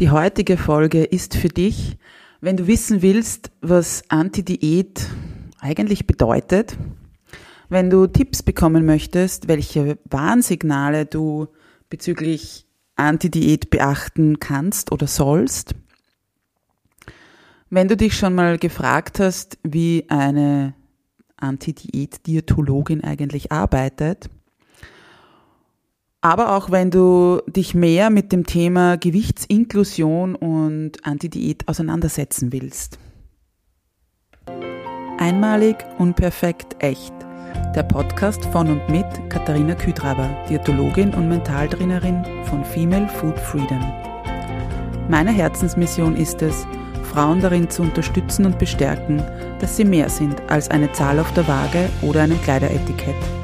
Die heutige Folge ist für dich, wenn du wissen willst, was Anti-Diät eigentlich bedeutet, wenn du Tipps bekommen möchtest, welche Warnsignale du bezüglich Anti-Diät beachten kannst oder sollst, wenn du dich schon mal gefragt hast, wie eine Anti-Diät-Diätologin eigentlich arbeitet, aber auch wenn du dich mehr mit dem Thema Gewichtsinklusion und Antidiät auseinandersetzen willst. Einmalig, unperfekt, echt. Der Podcast von und mit Katharina Küdraber, Diätologin und Mentaltrainerin von Female Food Freedom. Meine Herzensmission ist es, Frauen darin zu unterstützen und bestärken, dass sie mehr sind als eine Zahl auf der Waage oder einem Kleideretikett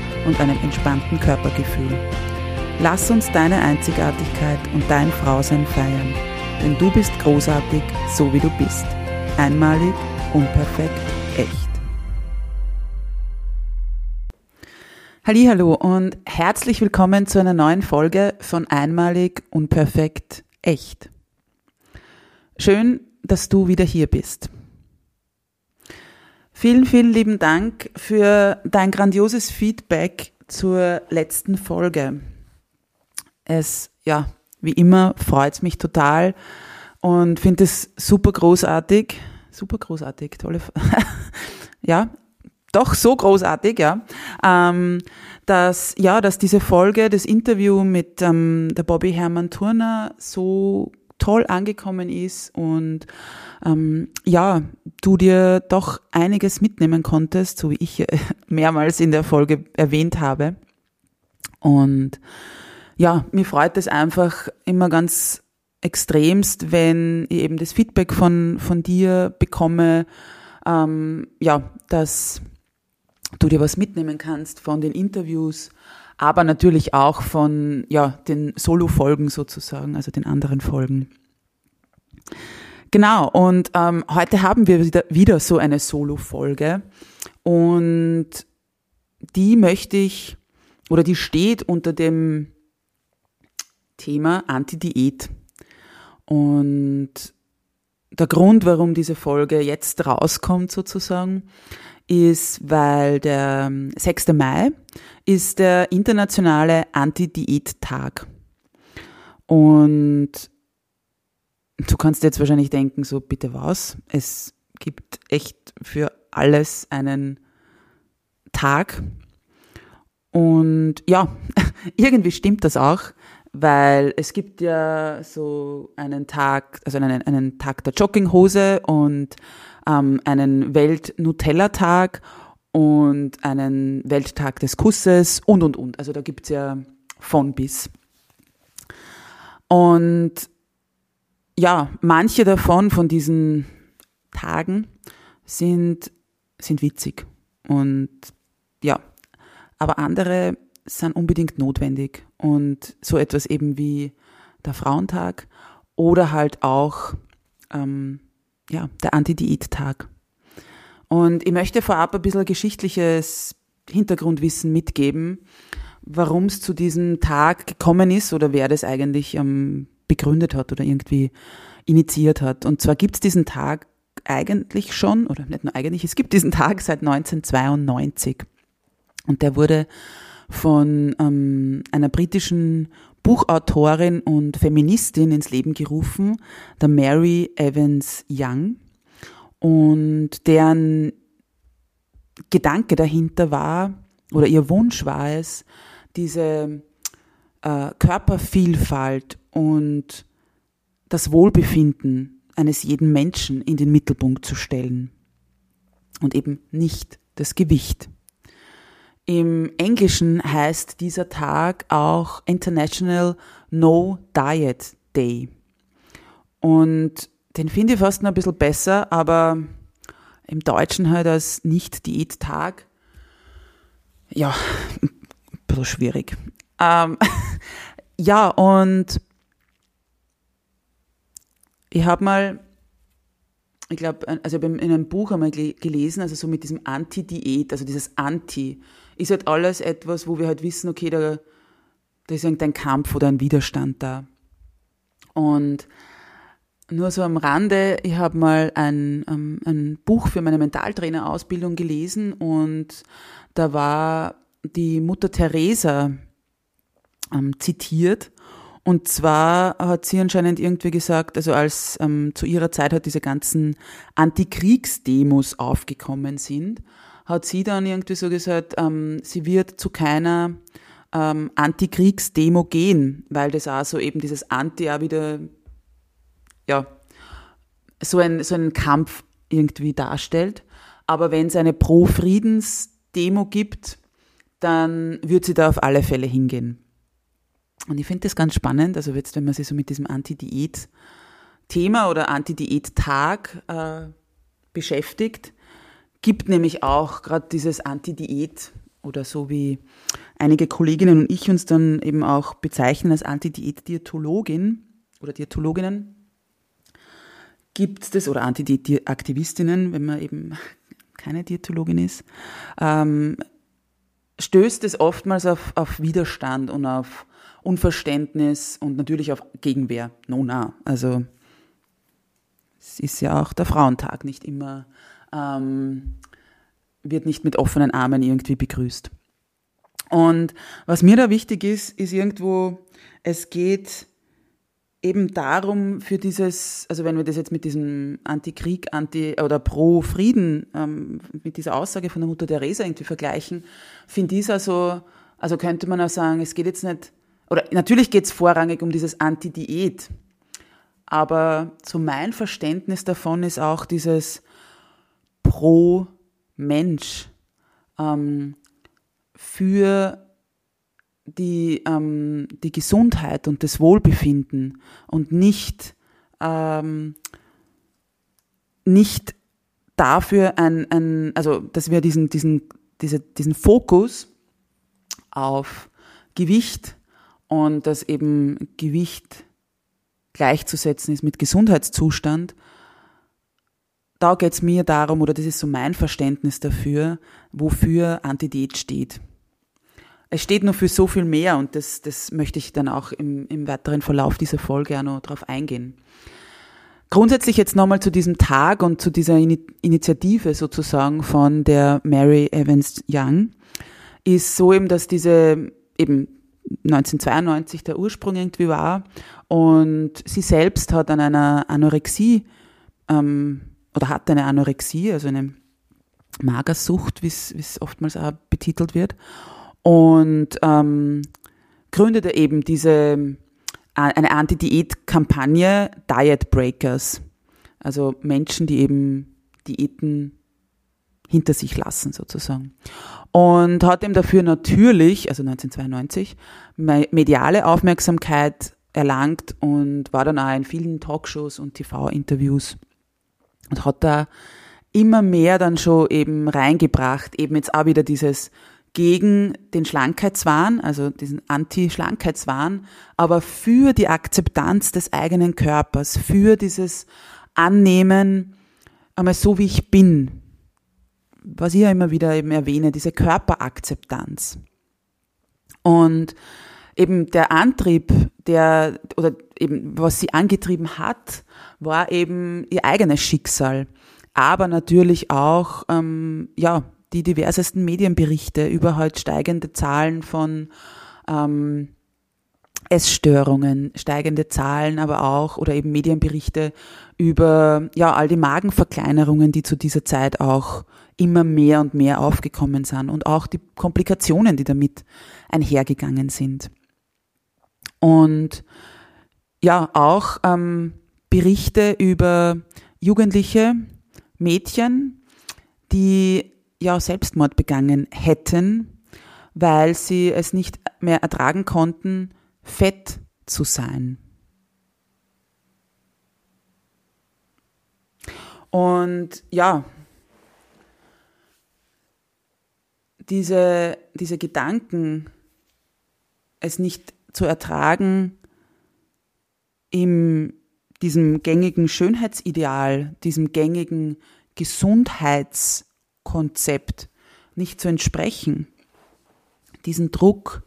und einem entspannten Körpergefühl. Lass uns deine Einzigartigkeit und dein Frausein feiern, denn du bist großartig, so wie du bist. Einmalig, unperfekt, echt. Hallo und herzlich willkommen zu einer neuen Folge von Einmalig, unperfekt, echt. Schön, dass du wieder hier bist. Vielen, vielen lieben Dank für dein grandioses Feedback zur letzten Folge. Es, ja, wie immer freut es mich total und finde es super großartig. Super großartig, tolle, ja, doch so großartig, ja, ähm, dass, ja, dass diese Folge, das Interview mit ähm, der Bobby Hermann Turner so toll angekommen ist und ähm, ja, du dir doch einiges mitnehmen konntest, so wie ich mehrmals in der Folge erwähnt habe. Und ja, mir freut es einfach immer ganz extremst, wenn ich eben das Feedback von, von dir bekomme, ähm, ja, dass du dir was mitnehmen kannst von den Interviews, aber natürlich auch von ja, den Solo-Folgen sozusagen, also den anderen Folgen. Genau, und ähm, heute haben wir wieder, wieder so eine Solo-Folge und die möchte ich, oder die steht unter dem Thema Anti-Diät. Und der Grund, warum diese Folge jetzt rauskommt sozusagen, ist, weil der 6. Mai ist der internationale Anti-Diät-Tag. Und Du kannst jetzt wahrscheinlich denken, so bitte was? Es gibt echt für alles einen Tag. Und ja, irgendwie stimmt das auch, weil es gibt ja so einen Tag, also einen, einen Tag der Jogginghose und ähm, einen Welt-Nutella-Tag und einen Welttag des Kusses und, und, und. Also da gibt's ja von bis. Und ja, manche davon, von diesen Tagen, sind, sind witzig. Und ja, aber andere sind unbedingt notwendig. Und so etwas eben wie der Frauentag oder halt auch ähm, ja, der Anti-Diät-Tag. Und ich möchte vorab ein bisschen geschichtliches Hintergrundwissen mitgeben, warum es zu diesem Tag gekommen ist oder wer das eigentlich ähm, begründet hat oder irgendwie initiiert hat. Und zwar gibt es diesen Tag eigentlich schon, oder nicht nur eigentlich, es gibt diesen Tag seit 1992. Und der wurde von ähm, einer britischen Buchautorin und Feministin ins Leben gerufen, der Mary Evans Young. Und deren Gedanke dahinter war, oder ihr Wunsch war es, diese äh, Körpervielfalt und das Wohlbefinden eines jeden Menschen in den Mittelpunkt zu stellen und eben nicht das Gewicht. Im Englischen heißt dieser Tag auch International No Diet Day. Und den finde ich fast noch ein bisschen besser, aber im Deutschen halt als Nicht-Diät-Tag. Ja, ein bisschen schwierig. Ähm, ja, und ich habe mal, ich glaube, also ich in einem Buch einmal gelesen, also so mit diesem Anti-Diät, also dieses Anti, ist halt alles etwas, wo wir halt wissen, okay, da, da ist irgendein Kampf oder ein Widerstand da. Und nur so am Rande, ich habe mal ein, ähm, ein Buch für meine Mentaltrainerausbildung gelesen und da war die Mutter Teresa ähm, zitiert. Und zwar hat sie anscheinend irgendwie gesagt, also als ähm, zu ihrer Zeit hat diese ganzen Antikriegsdemos aufgekommen sind, hat sie dann irgendwie so gesagt, ähm, sie wird zu keiner ähm, Antikriegsdemo gehen, weil das auch so eben dieses Anti auch wieder ja, so, ein, so einen Kampf irgendwie darstellt. Aber wenn es eine Pro-Friedens-Demo gibt, dann wird sie da auf alle Fälle hingehen. Und ich finde das ganz spannend, also jetzt, wenn man sich so mit diesem Anti-Diät-Thema oder Anti-Diät-Tag äh, beschäftigt, gibt nämlich auch gerade dieses Anti-Diät oder so wie einige Kolleginnen und ich uns dann eben auch bezeichnen als Anti-Diät-Diätologin oder Diätologinnen, gibt es, oder Anti-Aktivistinnen, wenn man eben keine Diätologin ist, ähm, stößt es oftmals auf, auf Widerstand und auf Unverständnis und natürlich auf Gegenwehr. No, na. Also es ist ja auch der Frauentag nicht immer, ähm, wird nicht mit offenen Armen irgendwie begrüßt. Und was mir da wichtig ist, ist irgendwo, es geht eben darum für dieses, also wenn wir das jetzt mit diesem Anti-Krieg, Anti- oder Pro-Frieden, ähm, mit dieser Aussage von der Mutter Teresa irgendwie vergleichen, finde ich es also, also könnte man auch sagen, es geht jetzt nicht, oder natürlich geht es vorrangig um dieses Anti-Diät, aber so mein Verständnis davon ist auch dieses Pro-Mensch ähm, für die, ähm, die Gesundheit und das Wohlbefinden und nicht, ähm, nicht dafür ein, ein, also dass wir diesen, diesen, diese, diesen Fokus auf Gewicht und dass eben Gewicht gleichzusetzen ist mit Gesundheitszustand, da geht es mir darum, oder das ist so mein Verständnis dafür, wofür Antidiät steht es steht noch für so viel mehr und das, das möchte ich dann auch im, im weiteren Verlauf dieser Folge auch noch drauf eingehen. Grundsätzlich jetzt nochmal zu diesem Tag und zu dieser Initiative sozusagen von der Mary Evans Young ist so eben, dass diese eben 1992 der Ursprung irgendwie war und sie selbst hat an einer Anorexie ähm, oder hat eine Anorexie, also eine Magersucht, wie es oftmals auch betitelt wird und ähm, gründete eben diese äh, eine Anti-Diät-Kampagne Diet Breakers. Also Menschen, die eben Diäten hinter sich lassen sozusagen. Und hat ihm dafür natürlich, also 1992, mediale Aufmerksamkeit erlangt und war dann auch in vielen Talkshows und TV-Interviews und hat da immer mehr dann schon eben reingebracht, eben jetzt auch wieder dieses gegen den Schlankheitswahn, also diesen Anti-Schlankheitswahn, aber für die Akzeptanz des eigenen Körpers, für dieses Annehmen, einmal so wie ich bin, was ich ja immer wieder eben erwähne, diese Körperakzeptanz. Und eben der Antrieb, der, oder eben was sie angetrieben hat, war eben ihr eigenes Schicksal. Aber natürlich auch, ähm, ja, die diversesten Medienberichte über halt steigende Zahlen von ähm, Essstörungen, steigende Zahlen, aber auch oder eben Medienberichte über ja all die Magenverkleinerungen, die zu dieser Zeit auch immer mehr und mehr aufgekommen sind und auch die Komplikationen, die damit einhergegangen sind. Und ja, auch ähm, Berichte über jugendliche Mädchen, die ja Selbstmord begangen hätten, weil sie es nicht mehr ertragen konnten, fett zu sein. Und ja, diese, diese Gedanken, es nicht zu ertragen, in diesem gängigen Schönheitsideal, diesem gängigen Gesundheitskonzept nicht zu entsprechen. Diesen Druck,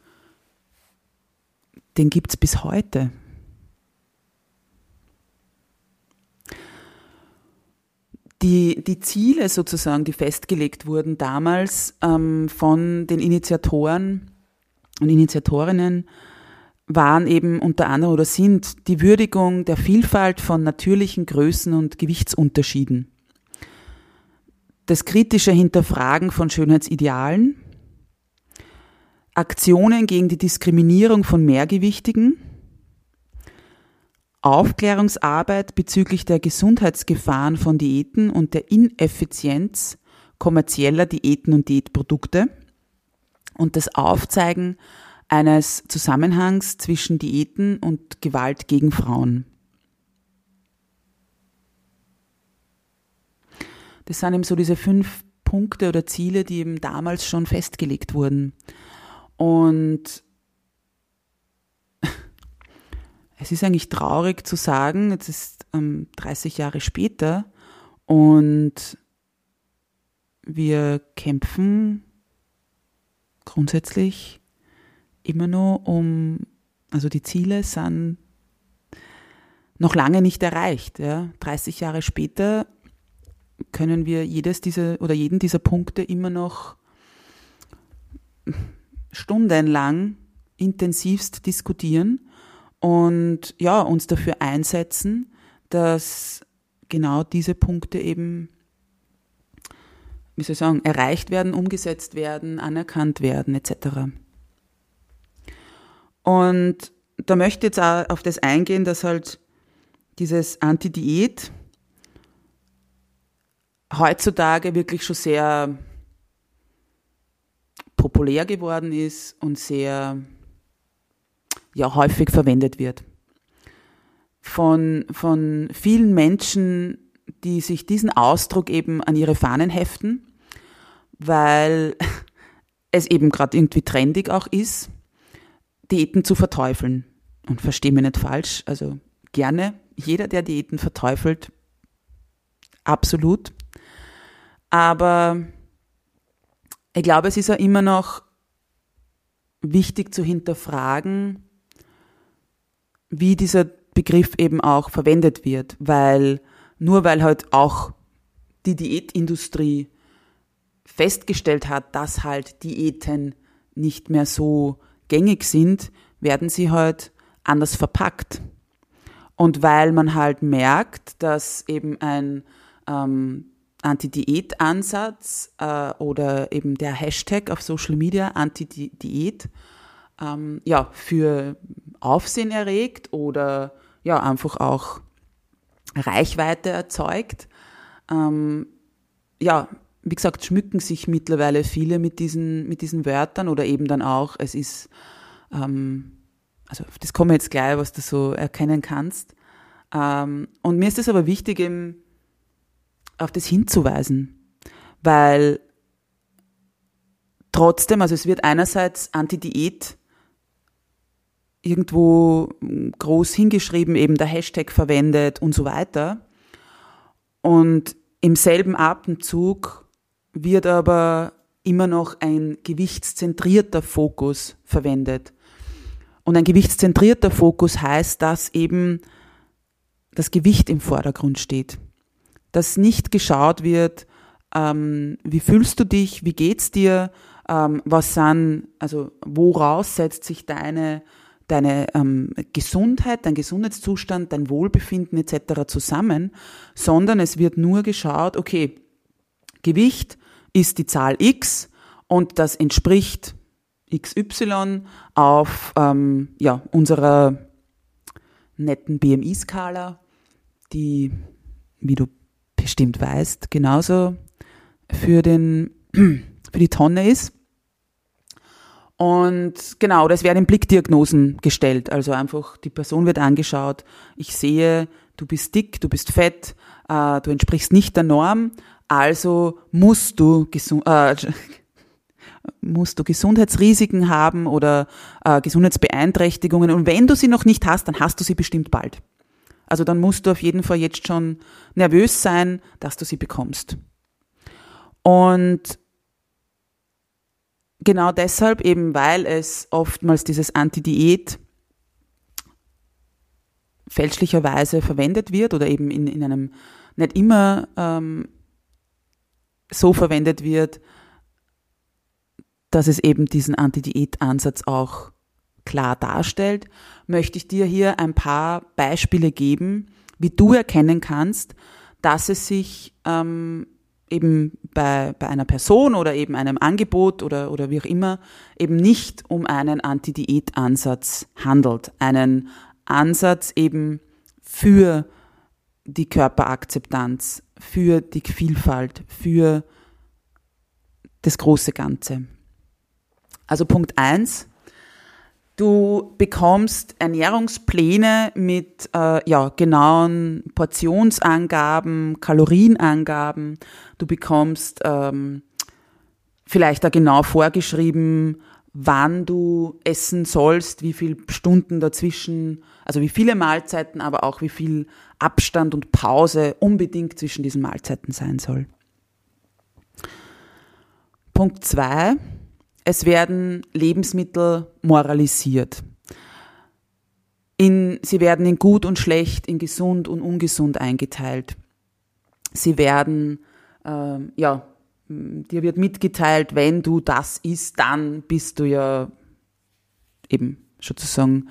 den gibt es bis heute. Die, die Ziele sozusagen, die festgelegt wurden damals ähm, von den Initiatoren und Initiatorinnen, waren eben unter anderem oder sind die Würdigung der Vielfalt von natürlichen Größen und Gewichtsunterschieden, das kritische Hinterfragen von Schönheitsidealen, Aktionen gegen die Diskriminierung von Mehrgewichtigen, Aufklärungsarbeit bezüglich der Gesundheitsgefahren von Diäten und der Ineffizienz kommerzieller Diäten und Diätprodukte und das Aufzeigen eines Zusammenhangs zwischen Diäten und Gewalt gegen Frauen. Das sind eben so diese fünf Punkte oder Ziele, die eben damals schon festgelegt wurden. Und es ist eigentlich traurig zu sagen, jetzt ist ähm, 30 Jahre später und wir kämpfen grundsätzlich immer nur um, also die Ziele sind noch lange nicht erreicht. Ja. 30 Jahre später können wir jedes dieser oder jeden dieser Punkte immer noch stundenlang intensivst diskutieren und ja, uns dafür einsetzen, dass genau diese Punkte eben, wie soll ich sagen, erreicht werden, umgesetzt werden, anerkannt werden, etc. Und da möchte ich jetzt auch auf das eingehen, dass halt dieses Anti-Diät heutzutage wirklich schon sehr populär geworden ist und sehr ja, häufig verwendet wird. Von, von vielen Menschen, die sich diesen Ausdruck eben an ihre Fahnen heften, weil es eben gerade irgendwie trendig auch ist Diäten zu verteufeln. Und verstehe mich nicht falsch, also gerne, jeder, der Diäten verteufelt, absolut. Aber ich glaube, es ist ja immer noch wichtig zu hinterfragen, wie dieser Begriff eben auch verwendet wird, weil nur weil halt auch die Diätindustrie festgestellt hat, dass halt Diäten nicht mehr so gängig sind, werden sie halt anders verpackt. Und weil man halt merkt, dass eben ein ähm, Anti-Diät-Ansatz äh, oder eben der Hashtag auf Social Media Anti-Diät ähm, ja, für Aufsehen erregt oder ja, einfach auch Reichweite erzeugt. Ähm, ja, wie gesagt, schmücken sich mittlerweile viele mit diesen, mit diesen Wörtern oder eben dann auch, es ist, ähm, also das komme jetzt gleich, was du so erkennen kannst. Ähm, und mir ist es aber wichtig, eben auf das hinzuweisen, weil trotzdem, also es wird einerseits Anti-Diät irgendwo groß hingeschrieben, eben der Hashtag verwendet und so weiter. Und im selben Atemzug wird aber immer noch ein gewichtszentrierter Fokus verwendet. Und ein gewichtszentrierter Fokus heißt, dass eben das Gewicht im Vordergrund steht. Dass nicht geschaut wird, ähm, wie fühlst du dich, wie geht's dir, ähm, was sind, also woraus setzt sich deine, deine ähm, Gesundheit, dein Gesundheitszustand, dein Wohlbefinden etc. zusammen, sondern es wird nur geschaut, okay, Gewicht, ist die Zahl x und das entspricht xy auf ähm, ja, unserer netten BMI-Skala, die, wie du bestimmt weißt, genauso für, den, für die Tonne ist. Und genau, das werden Blickdiagnosen gestellt. Also einfach die Person wird angeschaut. Ich sehe, du bist dick, du bist fett, äh, du entsprichst nicht der Norm, also musst du, äh, musst du Gesundheitsrisiken haben oder äh, Gesundheitsbeeinträchtigungen. Und wenn du sie noch nicht hast, dann hast du sie bestimmt bald. Also dann musst du auf jeden Fall jetzt schon nervös sein, dass du sie bekommst. Und genau deshalb eben, weil es oftmals dieses Anti-Diät fälschlicherweise verwendet wird oder eben in, in einem nicht immer ähm, so verwendet wird, dass es eben diesen Anti-Diät-Ansatz auch klar darstellt, möchte ich dir hier ein paar Beispiele geben, wie du erkennen kannst, dass es sich ähm, eben bei, bei einer Person oder eben einem Angebot oder, oder wie auch immer eben nicht um einen Anti-Diät-Ansatz handelt. Einen Ansatz eben für die Körperakzeptanz, für die Vielfalt, für das große Ganze. Also Punkt eins: Du bekommst Ernährungspläne mit äh, ja, genauen Portionsangaben, Kalorienangaben. Du bekommst ähm, vielleicht da genau vorgeschrieben, wann du essen sollst, wie viele Stunden dazwischen, also wie viele Mahlzeiten, aber auch wie viel Abstand und Pause unbedingt zwischen diesen Mahlzeiten sein soll. Punkt zwei es werden Lebensmittel moralisiert. In, sie werden in gut und schlecht, in gesund und ungesund eingeteilt. Sie werden, äh, ja, dir wird mitgeteilt, wenn du das isst, dann bist du ja eben sozusagen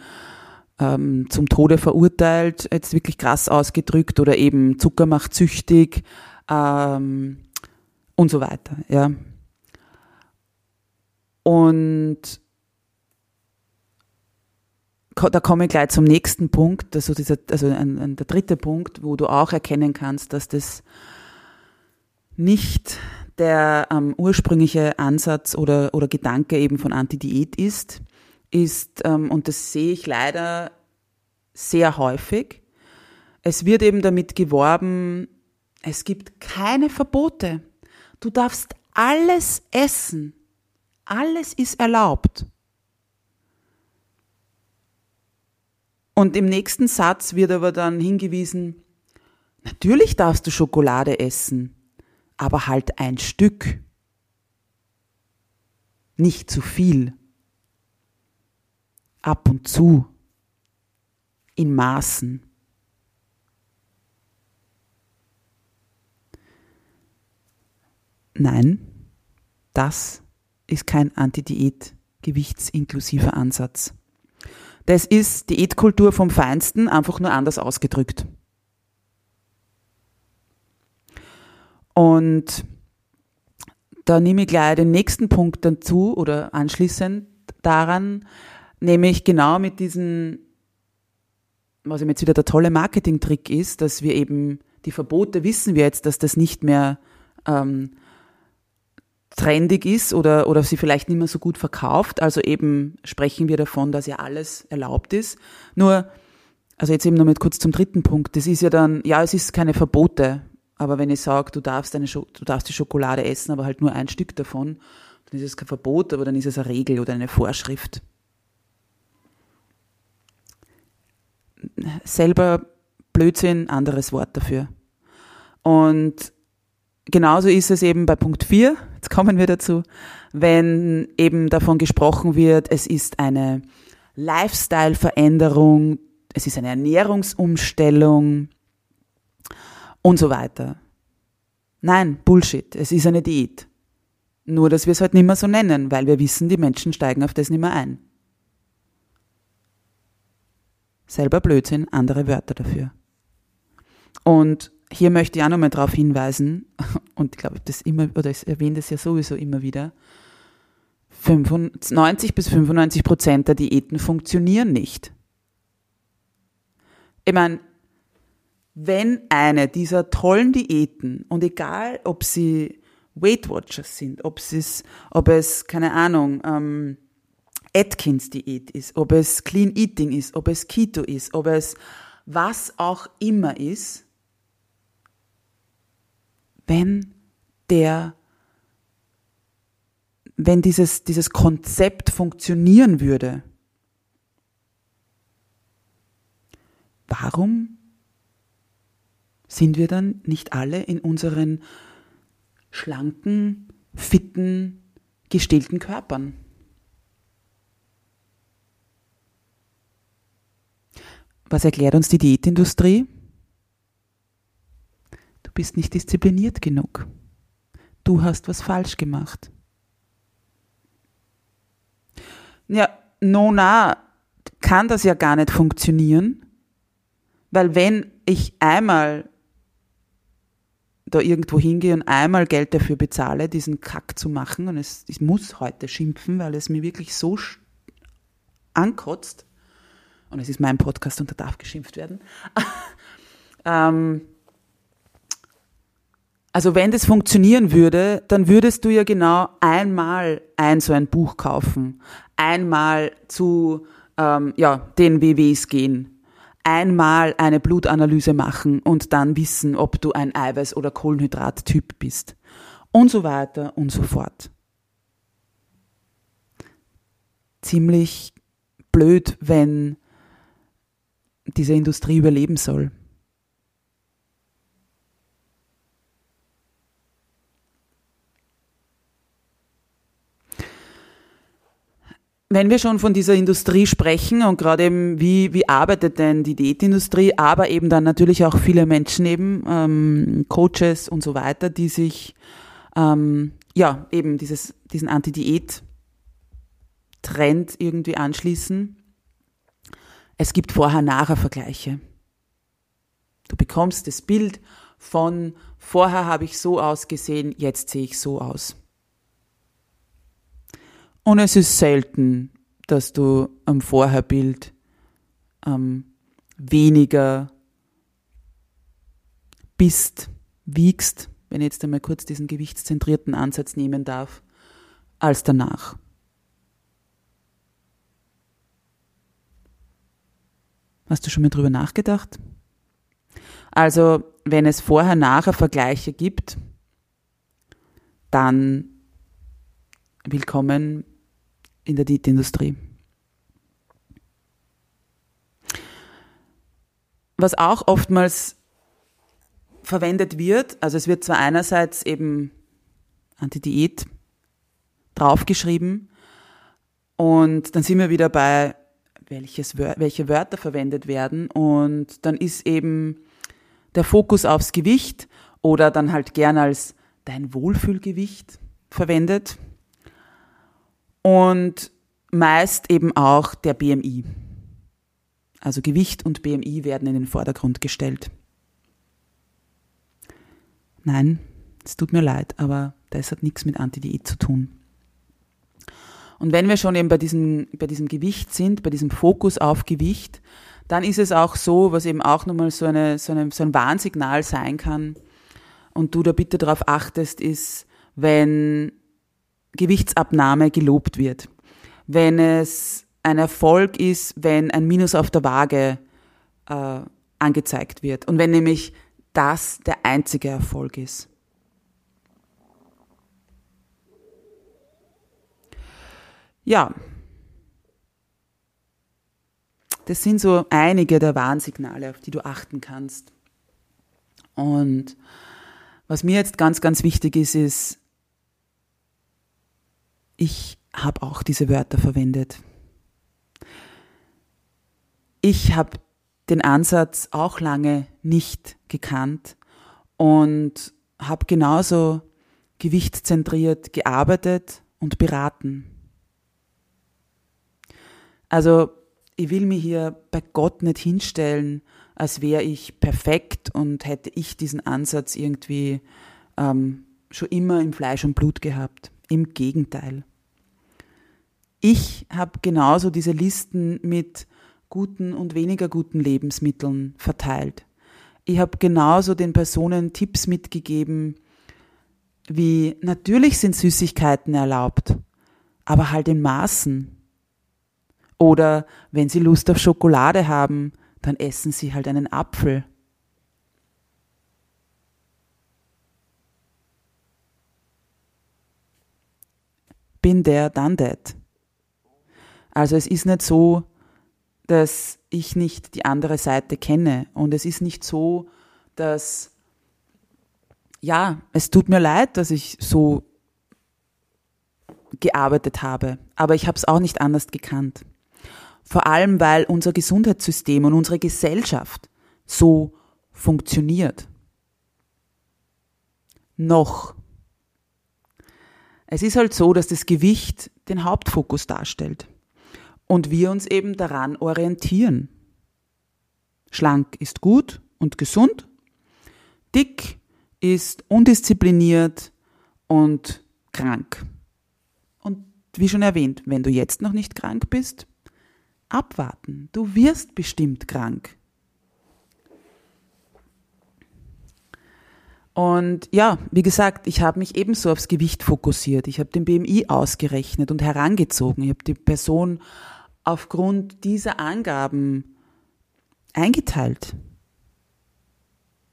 ähm, zum Tode verurteilt, jetzt wirklich krass ausgedrückt, oder eben Zucker macht süchtig ähm, und so weiter. Ja. Und da komme ich gleich zum nächsten Punkt, also, dieser, also ein, ein, der dritte Punkt, wo du auch erkennen kannst, dass das nicht der ähm, ursprüngliche Ansatz oder, oder Gedanke eben von Anti-Diät ist, ist, ähm, und das sehe ich leider sehr häufig, es wird eben damit geworben, es gibt keine Verbote. Du darfst alles essen. Alles ist erlaubt. Und im nächsten Satz wird aber dann hingewiesen, natürlich darfst du Schokolade essen, aber halt ein Stück. Nicht zu viel. Ab und zu. In Maßen. Nein, das ist kein Anti-Diät gewichtsinklusiver Ansatz. Das ist Diätkultur vom Feinsten, einfach nur anders ausgedrückt. Und da nehme ich gleich den nächsten Punkt dazu oder anschließend daran, nämlich genau mit diesen, was jetzt wieder der tolle Marketing-Trick ist, dass wir eben die Verbote wissen wir jetzt, dass das nicht mehr ähm, trendig ist oder, oder sie vielleicht nicht mehr so gut verkauft. Also eben sprechen wir davon, dass ja alles erlaubt ist. Nur, also jetzt eben noch mal kurz zum dritten Punkt. Das ist ja dann, ja, es ist keine Verbote. Aber wenn ich sage, du darfst, eine du darfst die Schokolade essen, aber halt nur ein Stück davon, dann ist es kein Verbot, aber dann ist es eine Regel oder eine Vorschrift. Selber Blödsinn, anderes Wort dafür. Und genauso ist es eben bei Punkt 4, jetzt kommen wir dazu, wenn eben davon gesprochen wird, es ist eine Lifestyle-Veränderung, es ist eine Ernährungsumstellung und so weiter. Nein, Bullshit, es ist eine Diät. Nur, dass wir es halt nicht mehr so nennen, weil wir wissen, die Menschen steigen auf das nicht mehr ein. Selber Blödsinn, andere Wörter dafür. Und hier möchte ich auch nochmal darauf hinweisen, und ich glaube, das immer, oder ich erwähne das ja sowieso immer wieder, 90 bis 95 Prozent der Diäten funktionieren nicht. Ich meine, wenn eine dieser tollen Diäten, und egal ob sie Weight Watchers sind, ob es, ob es keine Ahnung, ähm, Atkins Diät ist, ob es Clean Eating ist, ob es Keto ist, ob es was auch immer ist, wenn der, wenn dieses, dieses Konzept funktionieren würde. Warum sind wir dann nicht alle in unseren schlanken, fitten, gestählten Körpern? Was erklärt uns die Diätindustrie? Bist nicht diszipliniert genug. Du hast was falsch gemacht. Ja, no, na, kann das ja gar nicht funktionieren, weil wenn ich einmal da irgendwo hingehe und einmal Geld dafür bezahle, diesen Kack zu machen, und es, ich muss heute schimpfen, weil es mir wirklich so ankotzt, und es ist mein Podcast und da darf geschimpft werden. ähm, also wenn das funktionieren würde, dann würdest du ja genau einmal ein so ein Buch kaufen, einmal zu ähm, ja, den WWs gehen, einmal eine Blutanalyse machen und dann wissen, ob du ein Eiweiß- oder Kohlenhydrat-Typ bist und so weiter und so fort. Ziemlich blöd, wenn diese Industrie überleben soll. Wenn wir schon von dieser Industrie sprechen und gerade eben, wie, wie arbeitet denn die Diätindustrie, aber eben dann natürlich auch viele Menschen eben, ähm, Coaches und so weiter, die sich ähm, ja eben dieses, diesen Anti-Diät-Trend irgendwie anschließen es gibt Vorher-Nachher-Vergleiche. Du bekommst das Bild von vorher habe ich so ausgesehen, jetzt sehe ich so aus. Und es ist selten, dass du am Vorherbild ähm, weniger bist, wiegst, wenn ich jetzt einmal kurz diesen gewichtszentrierten Ansatz nehmen darf, als danach. Hast du schon mal drüber nachgedacht? Also, wenn es vorher-nachher Vergleiche gibt, dann willkommen in der Diätindustrie. Was auch oftmals verwendet wird, also es wird zwar einerseits eben Anti-Diät draufgeschrieben und dann sind wir wieder bei welches, welche Wörter verwendet werden. Und dann ist eben der Fokus aufs Gewicht oder dann halt gern als dein Wohlfühlgewicht verwendet. Und meist eben auch der BMI. Also Gewicht und BMI werden in den Vordergrund gestellt. Nein, es tut mir leid, aber das hat nichts mit Anti-Diät zu tun. Und wenn wir schon eben bei diesem, bei diesem Gewicht sind, bei diesem Fokus auf Gewicht, dann ist es auch so, was eben auch nochmal so, eine, so, eine, so ein Warnsignal sein kann und du da bitte darauf achtest, ist, wenn Gewichtsabnahme gelobt wird. Wenn es ein Erfolg ist, wenn ein Minus auf der Waage äh, angezeigt wird. Und wenn nämlich das der einzige Erfolg ist. Ja, das sind so einige der Warnsignale, auf die du achten kannst. Und was mir jetzt ganz, ganz wichtig ist, ist, ich habe auch diese Wörter verwendet. Ich habe den Ansatz auch lange nicht gekannt und habe genauso gewichtszentriert gearbeitet und beraten. Also ich will mich hier bei Gott nicht hinstellen, als wäre ich perfekt und hätte ich diesen Ansatz irgendwie ähm, schon immer im Fleisch und Blut gehabt. Im Gegenteil. Ich habe genauso diese Listen mit guten und weniger guten Lebensmitteln verteilt. Ich habe genauso den Personen Tipps mitgegeben, wie natürlich sind Süßigkeiten erlaubt, aber halt in Maßen. Oder wenn Sie Lust auf Schokolade haben, dann essen sie halt einen Apfel. Bin der, done that. Also es ist nicht so, dass ich nicht die andere Seite kenne. Und es ist nicht so, dass, ja, es tut mir leid, dass ich so gearbeitet habe, aber ich habe es auch nicht anders gekannt. Vor allem, weil unser Gesundheitssystem und unsere Gesellschaft so funktioniert. Noch. Es ist halt so, dass das Gewicht den Hauptfokus darstellt und wir uns eben daran orientieren. Schlank ist gut und gesund, dick ist undiszipliniert und krank. Und wie schon erwähnt, wenn du jetzt noch nicht krank bist, abwarten. Du wirst bestimmt krank. Und ja, wie gesagt, ich habe mich ebenso aufs Gewicht fokussiert. Ich habe den BMI ausgerechnet und herangezogen. Ich habe die Person aufgrund dieser Angaben eingeteilt.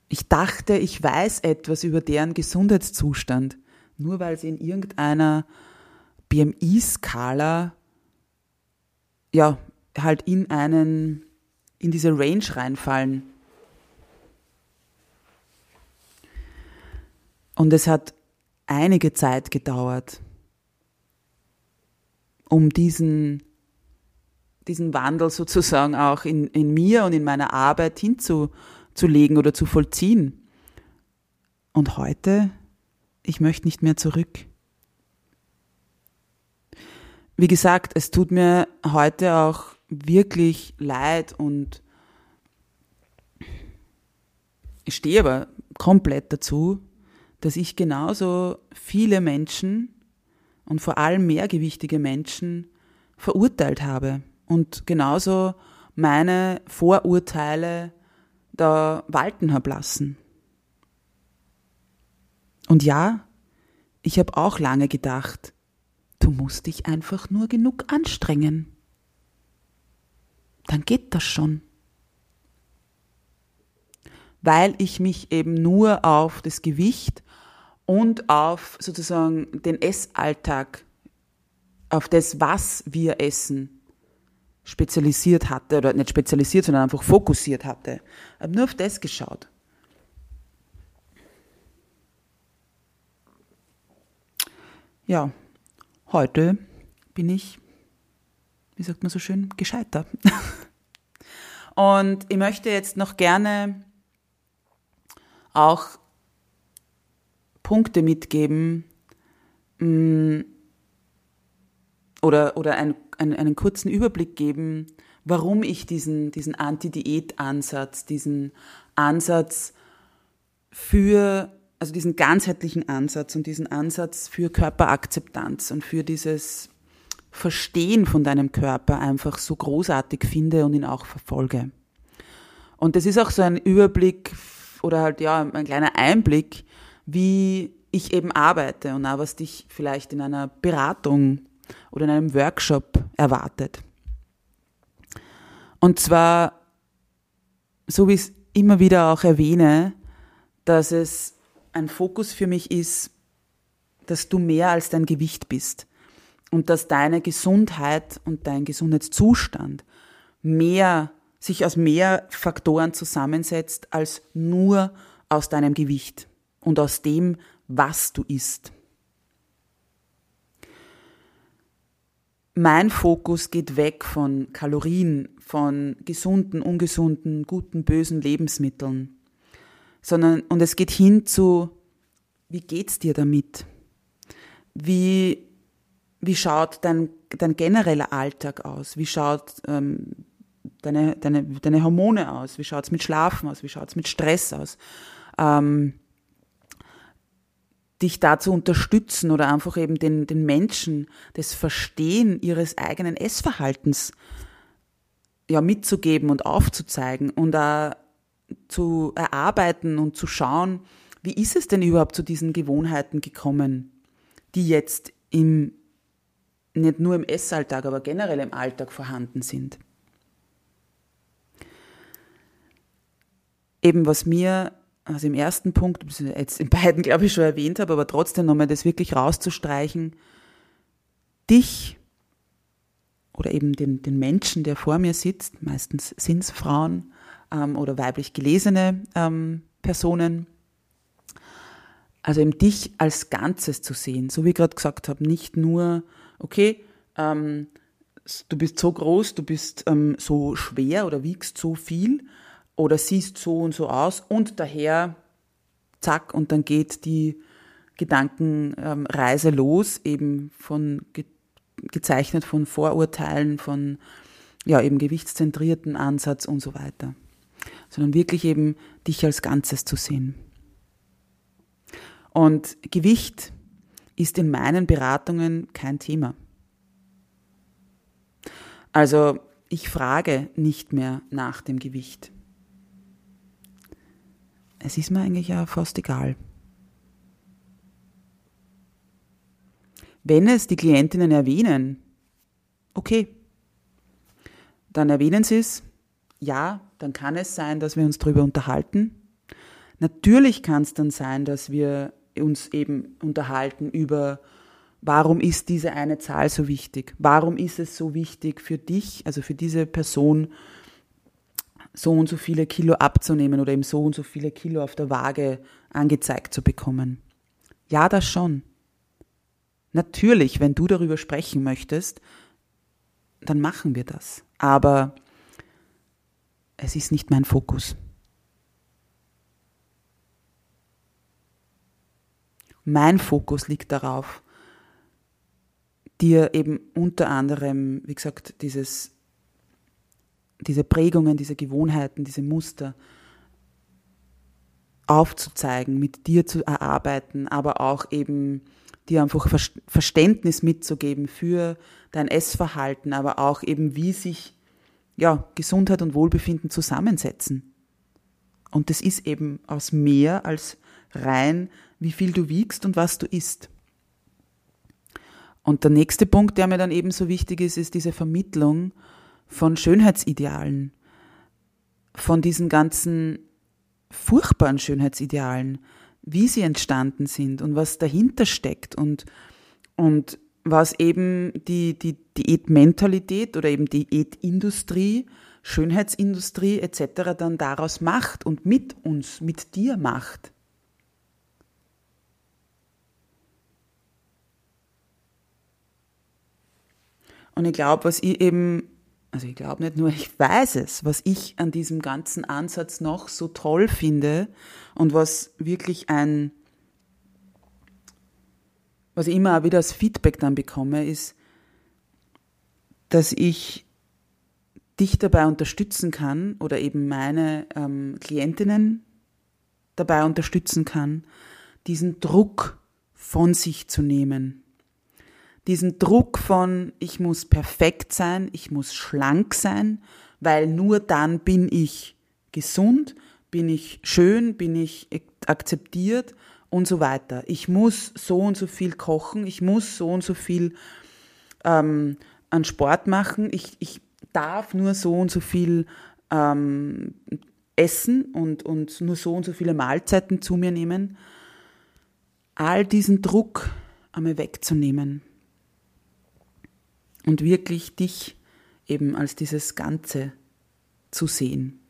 Ich dachte, ich weiß etwas über deren Gesundheitszustand, nur weil sie in irgendeiner BMI-Skala ja halt in einen in diese Range reinfallen. Und es hat einige Zeit gedauert, um diesen diesen Wandel sozusagen auch in, in mir und in meiner Arbeit hinzulegen oder zu vollziehen. Und heute, ich möchte nicht mehr zurück. Wie gesagt, es tut mir heute auch wirklich leid und ich stehe aber komplett dazu, dass ich genauso viele Menschen und vor allem mehrgewichtige Menschen verurteilt habe und genauso meine Vorurteile da walten habe lassen. Und ja, ich habe auch lange gedacht, du musst dich einfach nur genug anstrengen. Dann geht das schon. Weil ich mich eben nur auf das Gewicht und auf sozusagen den Essalltag, auf das, was wir essen, spezialisiert hatte, oder nicht spezialisiert, sondern einfach fokussiert hatte. Ich habe nur auf das geschaut. Ja, heute bin ich, wie sagt man so schön, gescheiter. Und ich möchte jetzt noch gerne auch Punkte mitgeben mm, oder, oder ein einen, einen kurzen Überblick geben, warum ich diesen, diesen Anti-Diät-Ansatz, diesen Ansatz für, also diesen ganzheitlichen Ansatz und diesen Ansatz für Körperakzeptanz und für dieses Verstehen von deinem Körper einfach so großartig finde und ihn auch verfolge. Und das ist auch so ein Überblick oder halt ja, ein kleiner Einblick, wie ich eben arbeite und auch was dich vielleicht in einer Beratung oder in einem Workshop erwartet. Und zwar, so wie ich es immer wieder auch erwähne, dass es ein Fokus für mich ist, dass du mehr als dein Gewicht bist und dass deine Gesundheit und dein Gesundheitszustand mehr sich aus mehr Faktoren zusammensetzt als nur aus deinem Gewicht und aus dem, was du isst. mein Fokus geht weg von Kalorien, von gesunden, ungesunden, guten, bösen Lebensmitteln, sondern und es geht hin zu, wie geht's dir damit? Wie, wie schaut dein, dein genereller Alltag aus? Wie schaut ähm, deine, deine, deine Hormone aus? Wie schaut's mit Schlafen aus? Wie schaut's mit Stress aus? Ähm, dich da zu unterstützen oder einfach eben den, den Menschen das Verstehen ihres eigenen Essverhaltens ja mitzugeben und aufzuzeigen und auch zu erarbeiten und zu schauen, wie ist es denn überhaupt zu diesen Gewohnheiten gekommen, die jetzt im, nicht nur im Essalltag, aber generell im Alltag vorhanden sind. eben was mir, also im ersten Punkt, jetzt in beiden glaube ich schon erwähnt habe, aber trotzdem nochmal das wirklich rauszustreichen, dich oder eben den, den Menschen, der vor mir sitzt, meistens sind es Frauen ähm, oder weiblich gelesene ähm, Personen, also eben dich als Ganzes zu sehen, so wie ich gerade gesagt habe, nicht nur, okay, ähm, du bist so groß, du bist ähm, so schwer oder wiegst so viel oder siehst so und so aus und daher, zack, und dann geht die Gedankenreise ähm, los, eben von ge gezeichnet von Vorurteilen, von ja eben gewichtszentrierten Ansatz und so weiter, sondern wirklich eben dich als Ganzes zu sehen. Und Gewicht ist in meinen Beratungen kein Thema. Also ich frage nicht mehr nach dem Gewicht. Es ist mir eigentlich ja fast egal. Wenn es die Klientinnen erwähnen, okay, dann erwähnen sie es. Ja, dann kann es sein, dass wir uns darüber unterhalten. Natürlich kann es dann sein, dass wir uns eben unterhalten über, warum ist diese eine Zahl so wichtig? Warum ist es so wichtig für dich, also für diese Person, so und so viele Kilo abzunehmen oder eben so und so viele Kilo auf der Waage angezeigt zu bekommen? Ja, das schon. Natürlich, wenn du darüber sprechen möchtest, dann machen wir das. Aber es ist nicht mein Fokus. Mein Fokus liegt darauf, dir eben unter anderem, wie gesagt, dieses, diese Prägungen, diese Gewohnheiten, diese Muster aufzuzeigen, mit dir zu erarbeiten, aber auch eben dir einfach Verständnis mitzugeben für dein Essverhalten, aber auch eben, wie sich ja, Gesundheit und Wohlbefinden zusammensetzen. Und das ist eben aus mehr als rein wie viel du wiegst und was du isst. Und der nächste Punkt, der mir dann ebenso wichtig ist, ist diese Vermittlung von Schönheitsidealen, von diesen ganzen furchtbaren Schönheitsidealen, wie sie entstanden sind und was dahinter steckt und, und was eben die, die Diätmentalität oder eben Diätindustrie, Schönheitsindustrie etc. dann daraus macht und mit uns, mit dir macht. Und ich glaube, was ich eben, also ich glaube nicht nur, ich weiß es, was ich an diesem ganzen Ansatz noch so toll finde und was wirklich ein, was ich immer wieder als Feedback dann bekomme, ist, dass ich dich dabei unterstützen kann oder eben meine ähm, Klientinnen dabei unterstützen kann, diesen Druck von sich zu nehmen diesen Druck von, ich muss perfekt sein, ich muss schlank sein, weil nur dann bin ich gesund, bin ich schön, bin ich akzeptiert und so weiter. Ich muss so und so viel kochen, ich muss so und so viel ähm, an Sport machen, ich, ich darf nur so und so viel ähm, essen und, und nur so und so viele Mahlzeiten zu mir nehmen. All diesen Druck einmal wegzunehmen und wirklich dich eben als dieses Ganze zu sehen.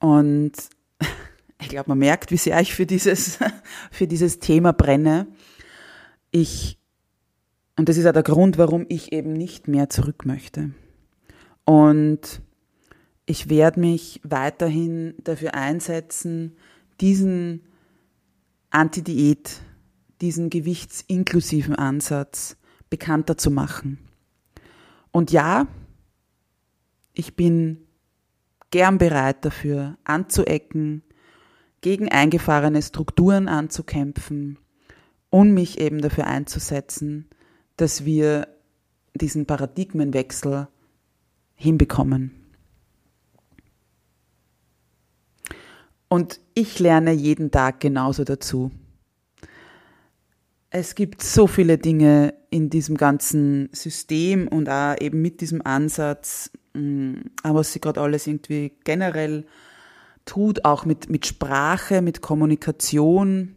Und ich glaube, man merkt, wie sehr ich für dieses, für dieses Thema brenne. Ich, und das ist auch der Grund, warum ich eben nicht mehr zurück möchte. Und ich werde mich weiterhin dafür einsetzen, diesen Anti-Diät, diesen gewichtsinklusiven Ansatz bekannter zu machen. Und ja, ich bin gern bereit dafür, anzuecken, gegen eingefahrene Strukturen anzukämpfen und mich eben dafür einzusetzen, dass wir diesen Paradigmenwechsel hinbekommen. Und ich lerne jeden Tag genauso dazu. es gibt so viele Dinge in diesem ganzen System und auch eben mit diesem Ansatz, mm, was sie gerade alles irgendwie generell tut, auch mit, mit Sprache, mit Kommunikation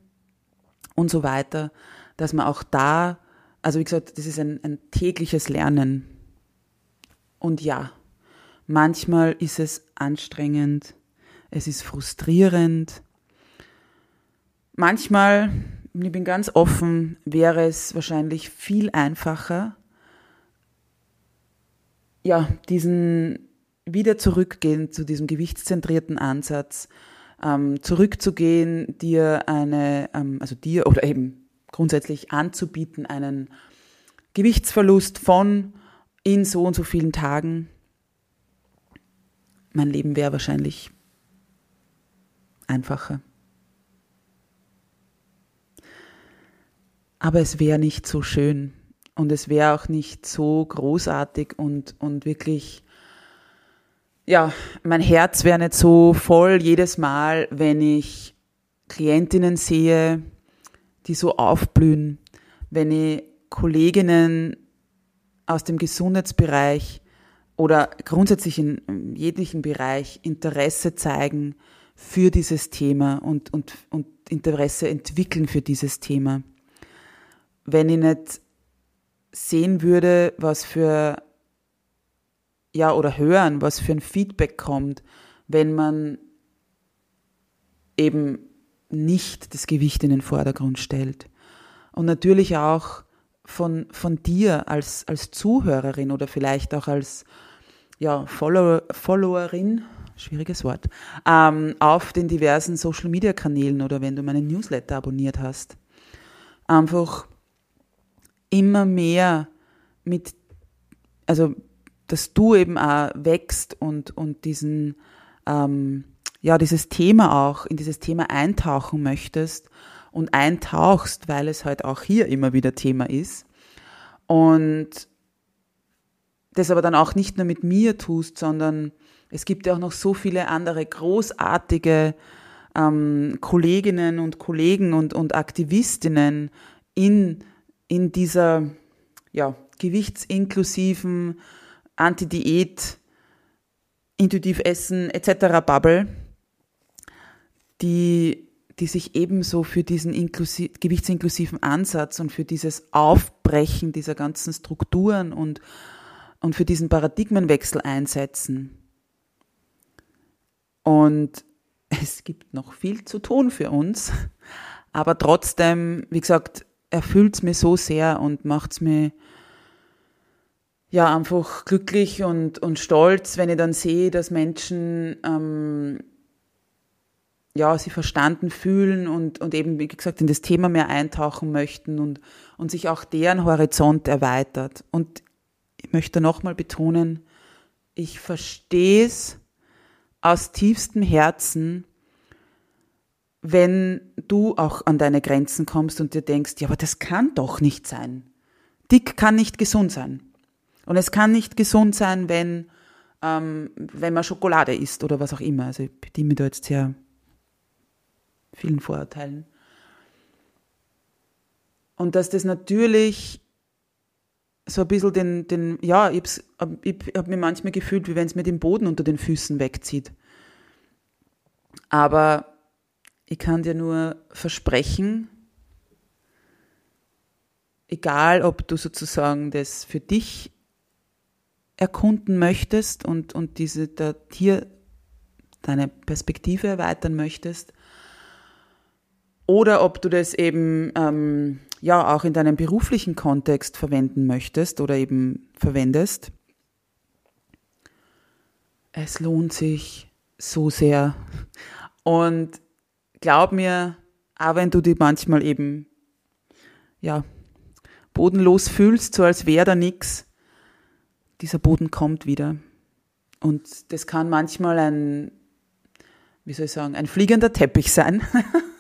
und so weiter, dass man auch da, also wie gesagt, das ist ein, ein tägliches Lernen. Und ja, manchmal ist es anstrengend, es ist frustrierend. Manchmal und ich bin ganz offen, wäre es wahrscheinlich viel einfacher, ja, diesen wieder zurückgehen zu diesem gewichtszentrierten Ansatz, ähm, zurückzugehen, dir eine, ähm, also dir oder eben grundsätzlich anzubieten, einen Gewichtsverlust von in so und so vielen Tagen. Mein Leben wäre wahrscheinlich einfacher. Aber es wäre nicht so schön und es wäre auch nicht so großartig und, und wirklich, ja, mein Herz wäre nicht so voll jedes Mal, wenn ich Klientinnen sehe, die so aufblühen, wenn ich Kolleginnen aus dem Gesundheitsbereich oder grundsätzlich in jeglichen Bereich Interesse zeigen für dieses Thema und, und, und Interesse entwickeln für dieses Thema wenn ich nicht sehen würde, was für, ja, oder hören, was für ein Feedback kommt, wenn man eben nicht das Gewicht in den Vordergrund stellt. Und natürlich auch von, von dir als, als Zuhörerin oder vielleicht auch als ja, Follower, Followerin, schwieriges Wort, ähm, auf den diversen Social-Media-Kanälen oder wenn du meinen Newsletter abonniert hast. Einfach immer mehr mit, also dass du eben auch wächst und, und diesen, ähm, ja, dieses Thema auch, in dieses Thema eintauchen möchtest und eintauchst, weil es halt auch hier immer wieder Thema ist. Und das aber dann auch nicht nur mit mir tust, sondern es gibt ja auch noch so viele andere großartige ähm, Kolleginnen und Kollegen und, und Aktivistinnen in in dieser ja, gewichtsinklusiven Anti-Diät, intuitiv essen etc. Bubble, die, die sich ebenso für diesen gewichtsinklusiven Ansatz und für dieses Aufbrechen dieser ganzen Strukturen und, und für diesen Paradigmenwechsel einsetzen. Und es gibt noch viel zu tun für uns, aber trotzdem, wie gesagt, erfüllt es mir so sehr und macht es mir ja einfach glücklich und, und stolz, wenn ich dann sehe, dass Menschen ähm, ja, sie verstanden fühlen und, und eben, wie gesagt, in das Thema mehr eintauchen möchten und, und sich auch deren Horizont erweitert. Und ich möchte nochmal betonen, ich verstehe es aus tiefstem Herzen, wenn du auch an deine Grenzen kommst und dir denkst, ja, aber das kann doch nicht sein. Dick kann nicht gesund sein. Und es kann nicht gesund sein, wenn, ähm, wenn man Schokolade isst oder was auch immer. Also ich bediene mich da jetzt sehr vielen Vorurteilen. Und dass das natürlich so ein bisschen den, den ja, ich, habe mir manchmal gefühlt, wie wenn es mir den Boden unter den Füßen wegzieht. Aber ich kann dir nur versprechen, egal ob du sozusagen das für dich erkunden möchtest und, und diese, da, hier deine Perspektive erweitern möchtest, oder ob du das eben ähm, ja auch in deinem beruflichen Kontext verwenden möchtest oder eben verwendest. Es lohnt sich so sehr. Und glaub mir, auch wenn du dich manchmal eben, ja, bodenlos fühlst, so als wäre da nix, dieser Boden kommt wieder. Und das kann manchmal ein, wie soll ich sagen, ein fliegender Teppich sein.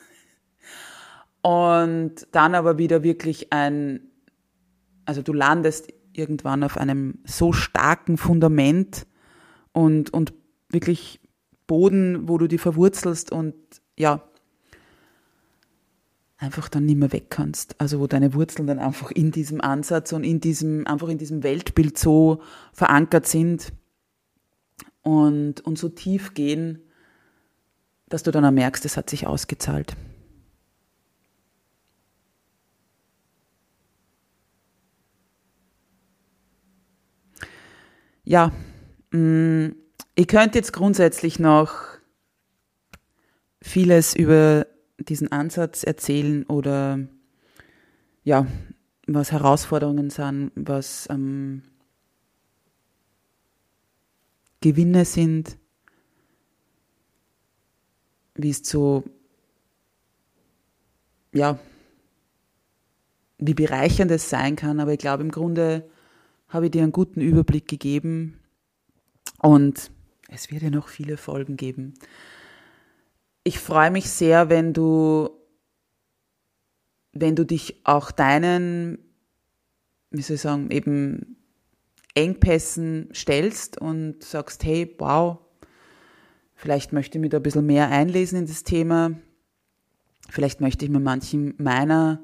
Und dann aber wieder wirklich ein, also du landest irgendwann auf einem so starken Fundament und, und wirklich Boden, wo du die verwurzelst und ja, einfach dann nicht mehr weg kannst. Also wo deine Wurzeln dann einfach in diesem Ansatz und in diesem, einfach in diesem Weltbild so verankert sind und, und so tief gehen, dass du dann auch merkst, es hat sich ausgezahlt. Ja, mh, mm, ich könnte jetzt grundsätzlich noch vieles über diesen Ansatz erzählen oder ja, was Herausforderungen sind, was ähm, Gewinne sind, wie es so, ja, wie bereichernd es sein kann. Aber ich glaube, im Grunde habe ich dir einen guten Überblick gegeben und es wird ja noch viele Folgen geben. Ich freue mich sehr, wenn du, wenn du dich auch deinen, wie soll ich sagen, eben Engpässen stellst und sagst, hey, wow, vielleicht möchte ich mich da ein bisschen mehr einlesen in das Thema. Vielleicht möchte ich mir manchen meiner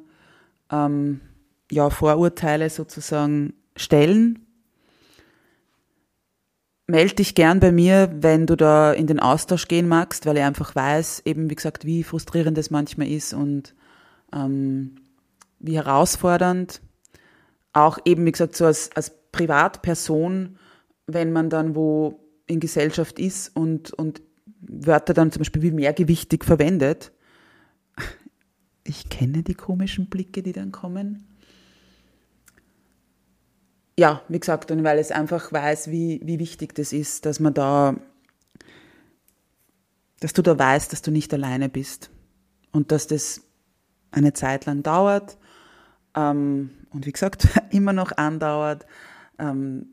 ähm, ja, Vorurteile sozusagen stellen. Meld dich gern bei mir, wenn du da in den Austausch gehen magst, weil ich einfach weiß, eben wie gesagt, wie frustrierend das manchmal ist und ähm, wie herausfordernd. Auch eben, wie gesagt, so als, als Privatperson, wenn man dann wo in Gesellschaft ist und, und Wörter dann zum Beispiel wie mehrgewichtig verwendet. Ich kenne die komischen Blicke, die dann kommen. Ja, wie gesagt, und weil es einfach weiß, wie, wie wichtig das ist, dass man da, dass du da weißt, dass du nicht alleine bist und dass das eine Zeit lang dauert ähm, und wie gesagt, immer noch andauert, ähm,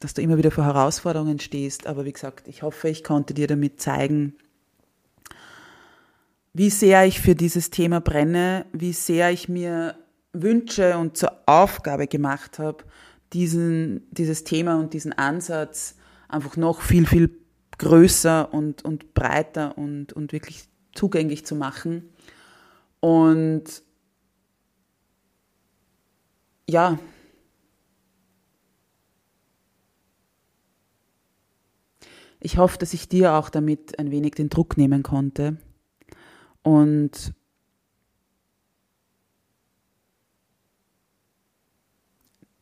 dass du immer wieder vor Herausforderungen stehst. Aber wie gesagt, ich hoffe, ich konnte dir damit zeigen, wie sehr ich für dieses Thema brenne, wie sehr ich mir wünsche und zur Aufgabe gemacht habe, diesen, dieses Thema und diesen Ansatz einfach noch viel, viel größer und, und breiter und, und wirklich zugänglich zu machen. Und ja, Ich hoffe, dass ich dir auch damit ein wenig den Druck nehmen konnte und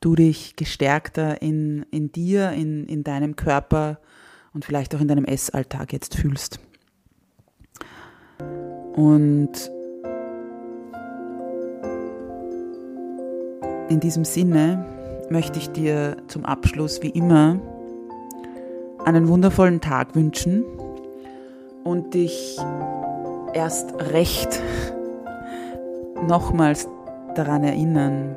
du dich gestärkter in, in dir, in, in deinem Körper und vielleicht auch in deinem Essalltag jetzt fühlst. Und in diesem Sinne möchte ich dir zum Abschluss wie immer einen wundervollen Tag wünschen und dich erst recht nochmals daran erinnern,